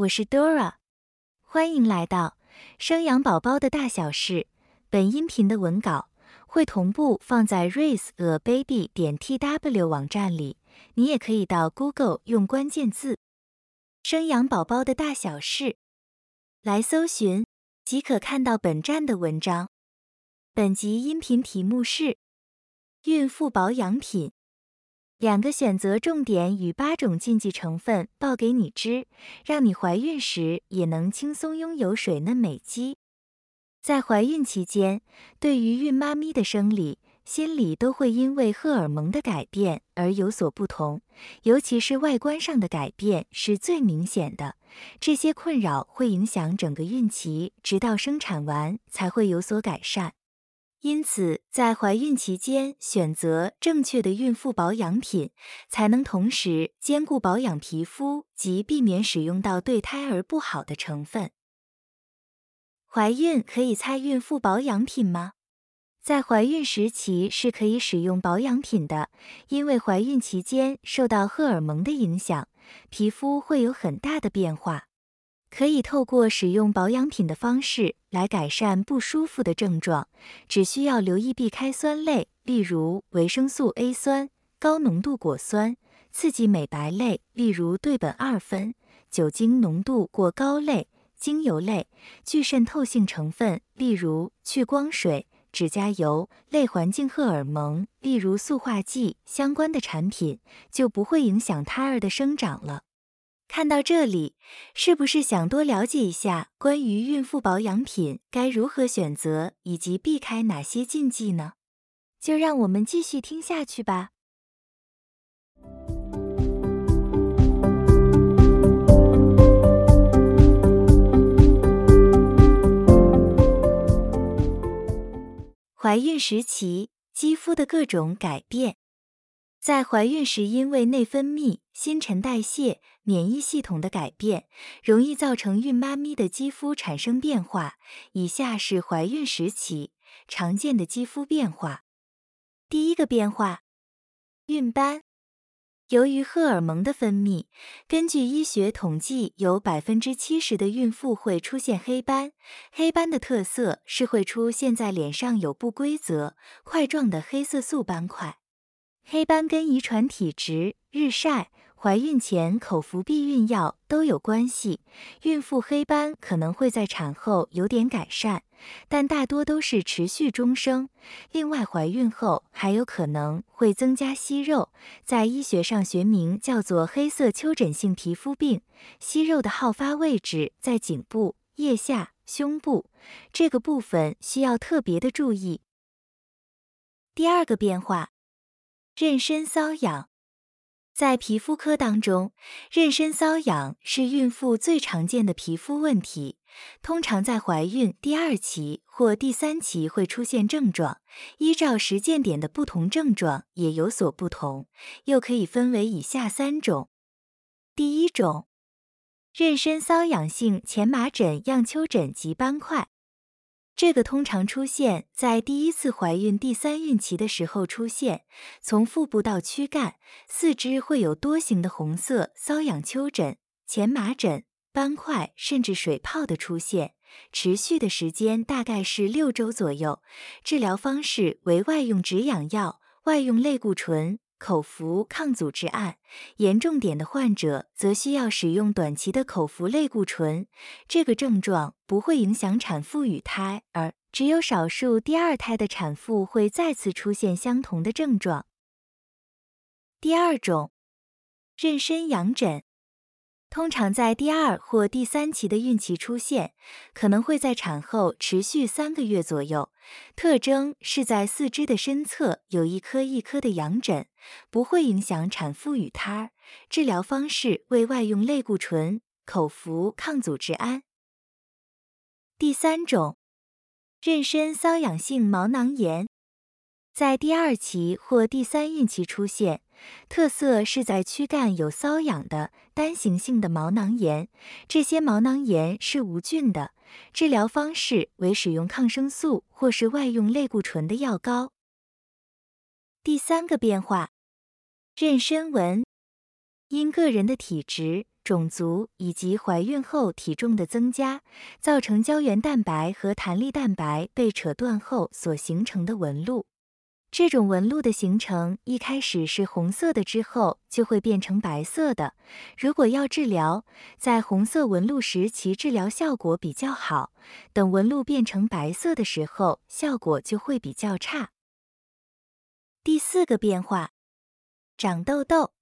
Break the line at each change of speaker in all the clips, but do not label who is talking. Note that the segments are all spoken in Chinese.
我是 Dora，欢迎来到生养宝宝的大小事。本音频的文稿会同步放在 raiseababy 点 tw 网站里，你也可以到 Google 用关键字“生养宝宝的大小事”来搜寻，即可看到本站的文章。本集音频题目是孕妇保养品。两个选择重点与八种禁忌成分报给你知，让你怀孕时也能轻松拥有水嫩美肌。在怀孕期间，对于孕妈咪的生理、心理都会因为荷尔蒙的改变而有所不同，尤其是外观上的改变是最明显的。这些困扰会影响整个孕期，直到生产完才会有所改善。因此，在怀孕期间选择正确的孕妇保养品，才能同时兼顾保养皮肤及避免使用到对胎儿不好的成分。怀孕可以擦孕妇保养品吗？在怀孕时期是可以使用保养品的，因为怀孕期间受到荷尔蒙的影响，皮肤会有很大的变化。可以透过使用保养品的方式来改善不舒服的症状，只需要留意避开酸类，例如维生素 A 酸、高浓度果酸、刺激美白类，例如对苯二酚、酒精浓度过高类、精油类、具渗透性成分，例如去光水、指甲油类环境荷尔蒙，例如塑化剂相关的产品，就不会影响胎儿的生长了。看到这里，是不是想多了解一下关于孕妇保养品该如何选择，以及避开哪些禁忌呢？就让我们继续听下去吧。怀孕时期肌肤的各种改变。在怀孕时，因为内分泌、新陈代谢、免疫系统的改变，容易造成孕妈咪的肌肤产生变化。以下是怀孕时期常见的肌肤变化。第一个变化，孕斑。由于荷尔蒙的分泌，根据医学统计，有百分之七十的孕妇会出现黑斑。黑斑的特色是会出现在脸上有不规则、块状的黑色素斑块。黑斑跟遗传体质、日晒、怀孕前口服避孕药都有关系。孕妇黑斑可能会在产后有点改善，但大多都是持续终生。另外，怀孕后还有可能会增加息肉，在医学上学名叫做黑色丘疹性皮肤病。息肉的好发位置在颈部、腋下、胸部，这个部分需要特别的注意。第二个变化。妊娠瘙痒，在皮肤科当中，妊娠瘙痒是孕妇最常见的皮肤问题，通常在怀孕第二期或第三期会出现症状，依照时间点的不同症状也有所不同，又可以分为以下三种。第一种，妊娠瘙痒性前麻疹样丘疹及斑块。这个通常出现在第一次怀孕第三孕期的时候出现，从腹部到躯干、四肢会有多形的红色瘙痒丘疹、前麻疹、斑块甚至水泡的出现，持续的时间大概是六周左右。治疗方式为外用止痒药、外用类固醇。口服抗组织胺，严重点的患者则需要使用短期的口服类固醇。这个症状不会影响产妇与胎儿，只有少数第二胎的产妇会再次出现相同的症状。第二种，妊娠痒疹。通常在第二或第三期的孕期出现，可能会在产后持续三个月左右。特征是在四肢的身侧有一颗一颗的痒疹，不会影响产妇与胎儿。治疗方式为外用类固醇、口服抗组织胺。第三种，妊娠瘙痒性毛囊炎，在第二期或第三孕期出现。特色是在躯干有瘙痒的单行性的毛囊炎，这些毛囊炎是无菌的。治疗方式为使用抗生素或是外用类固醇的药膏。第三个变化，妊娠纹，因个人的体质、种族以及怀孕后体重的增加，造成胶原蛋白和弹力蛋白被扯断后所形成的纹路。这种纹路的形成一开始是红色的，之后就会变成白色的。如果要治疗，在红色纹路时其治疗效果比较好，等纹路变成白色的时候，效果就会比较差。第四个变化，长痘痘。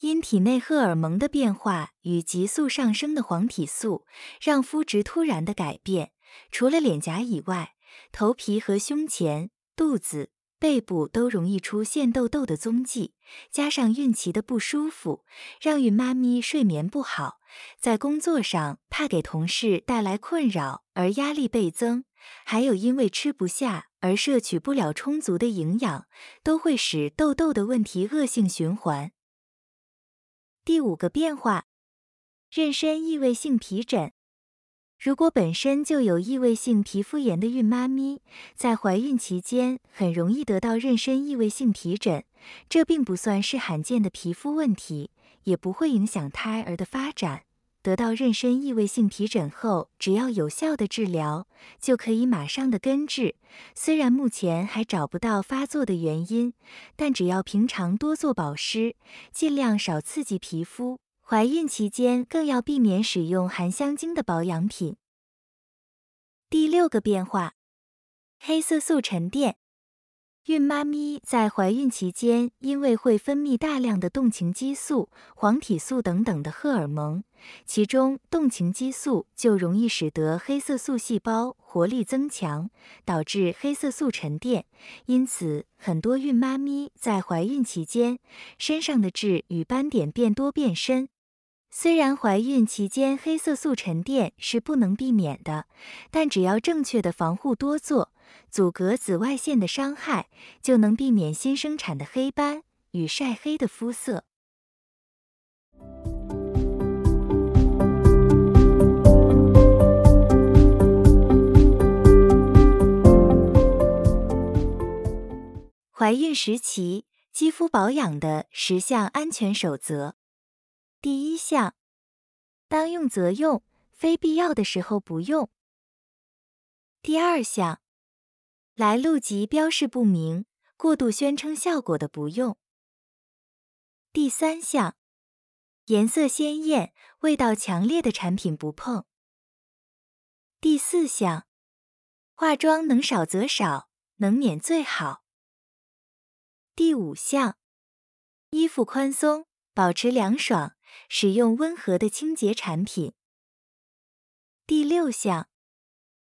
因体内荷尔蒙的变化与急速上升的黄体素，让肤质突然的改变。除了脸颊以外，头皮和胸前。肚子、背部都容易出现痘痘的踪迹，加上孕期的不舒服，让孕妈咪睡眠不好，在工作上怕给同事带来困扰而压力倍增，还有因为吃不下而摄取不了充足的营养，都会使痘痘的问题恶性循环。第五个变化，妊娠异位性皮疹。如果本身就有异位性皮肤炎的孕妈咪，在怀孕期间很容易得到妊娠异位性皮疹，这并不算是罕见的皮肤问题，也不会影响胎儿的发展。得到妊娠异位性皮疹后，只要有效的治疗，就可以马上的根治。虽然目前还找不到发作的原因，但只要平常多做保湿，尽量少刺激皮肤。怀孕期间更要避免使用含香精的保养品。第六个变化，黑色素沉淀。孕妈咪在怀孕期间，因为会分泌大量的动情激素、黄体素等等的荷尔蒙，其中动情激素就容易使得黑色素细胞活力增强，导致黑色素沉淀。因此，很多孕妈咪在怀孕期间，身上的痣与斑点变多变深。虽然怀孕期间黑色素沉淀是不能避免的，但只要正确的防护多做，阻隔紫外线的伤害，就能避免新生产的黑斑与晒黑的肤色。怀孕时期肌肤保养的十项安全守则。第一项，当用则用，非必要的时候不用。第二项，来路及标示不明、过度宣称效果的不用。第三项，颜色鲜艳、味道强烈的产品不碰。第四项，化妆能少则少，能免最好。第五项，衣服宽松，保持凉爽。使用温和的清洁产品。第六项，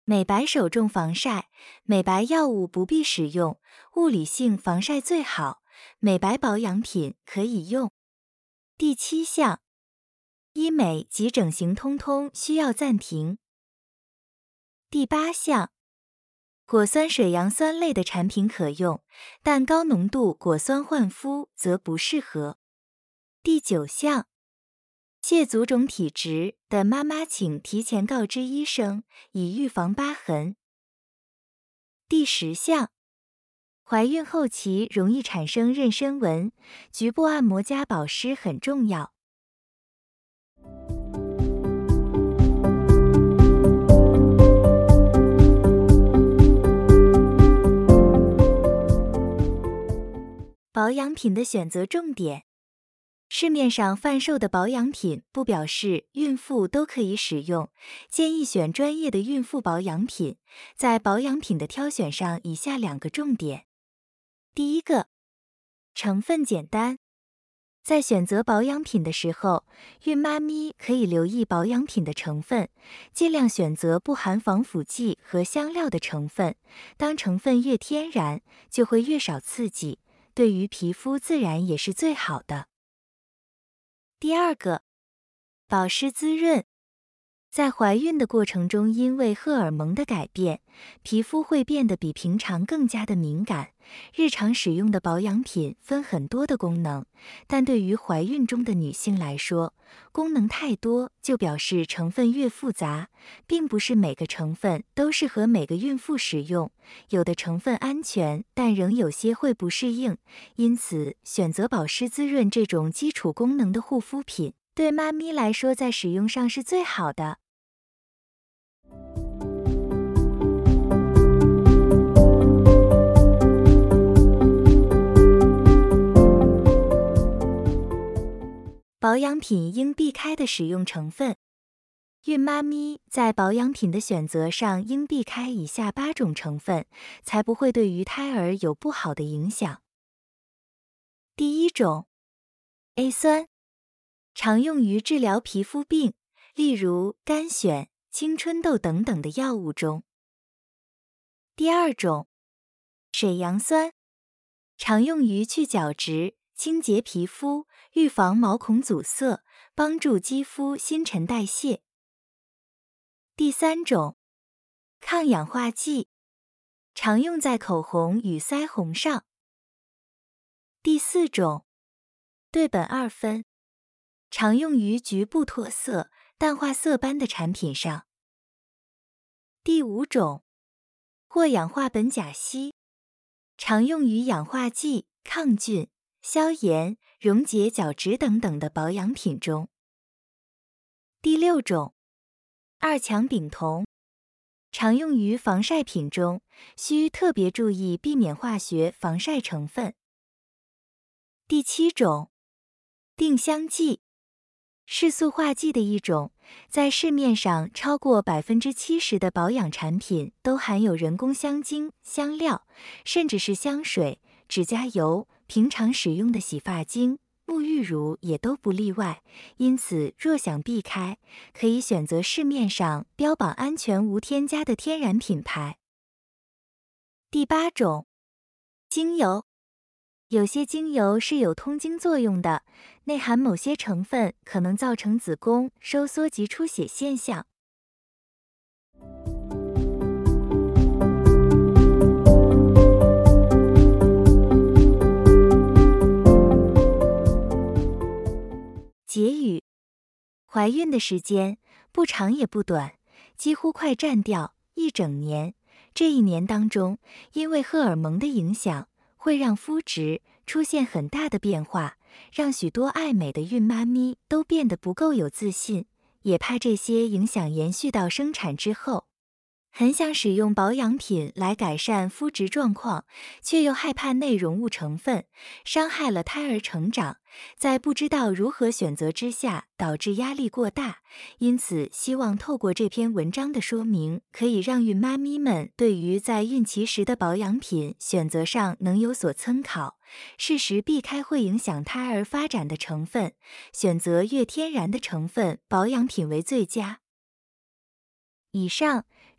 美白首重防晒，美白药物不必使用，物理性防晒最好，美白保养品可以用。第七项，医美及整形通通需要暂停。第八项，果酸水杨酸类的产品可用，但高浓度果酸焕肤则不适合。第九项。蟹足肿体质的妈妈，请提前告知医生，以预防疤痕。第十项，怀孕后期容易产生妊娠纹，局部按摩加保湿很重要。保养品的选择重点。市面上贩售的保养品不表示孕妇都可以使用，建议选专业的孕妇保养品。在保养品的挑选上，以下两个重点：第一个，成分简单。在选择保养品的时候，孕妈咪可以留意保养品的成分，尽量选择不含防腐剂和香料的成分。当成分越天然，就会越少刺激，对于皮肤自然也是最好的。第二个，保湿滋润。在怀孕的过程中，因为荷尔蒙的改变，皮肤会变得比平常更加的敏感。日常使用的保养品分很多的功能，但对于怀孕中的女性来说，功能太多就表示成分越复杂，并不是每个成分都适合每个孕妇使用。有的成分安全，但仍有些会不适应。因此，选择保湿滋润这种基础功能的护肤品，对妈咪来说在使用上是最好的。保养品应避开的使用成分，孕妈咪在保养品的选择上应避开以下八种成分，才不会对于胎儿有不好的影响。第一种，A 酸，常用于治疗皮肤病，例如干癣、青春痘等等的药物中。第二种，水杨酸，常用于去角质、清洁皮肤。预防毛孔阻塞，帮助肌肤新陈代谢。第三种，抗氧化剂，常用在口红与腮红上。第四种，对苯二酚，常用于局部脱色、淡化色斑的产品上。第五种，过氧化苯甲烯，常用于氧化剂、抗菌。消炎、溶解角质等等的保养品中。第六种，二强丙酮，常用于防晒品中，需特别注意避免化学防晒成分。第七种，定香剂，是塑化剂的一种，在市面上超过百分之七十的保养产品都含有人工香精、香料，甚至是香水、指甲油。平常使用的洗发精、沐浴乳也都不例外，因此若想避开，可以选择市面上标榜安全无添加的天然品牌。第八种，精油，有些精油是有通经作用的，内含某些成分可能造成子宫收缩及出血现象。结语：怀孕的时间不长也不短，几乎快占掉一整年。这一年当中，因为荷尔蒙的影响，会让肤质出现很大的变化，让许多爱美的孕妈咪都变得不够有自信，也怕这些影响延续到生产之后。很想使用保养品来改善肤质状况，却又害怕内容物成分伤害了胎儿成长，在不知道如何选择之下，导致压力过大。因此，希望透过这篇文章的说明，可以让孕妈咪们对于在孕期时的保养品选择上能有所参考，适时避开会影响胎儿发展的成分，选择越天然的成分保养品为最佳。以上。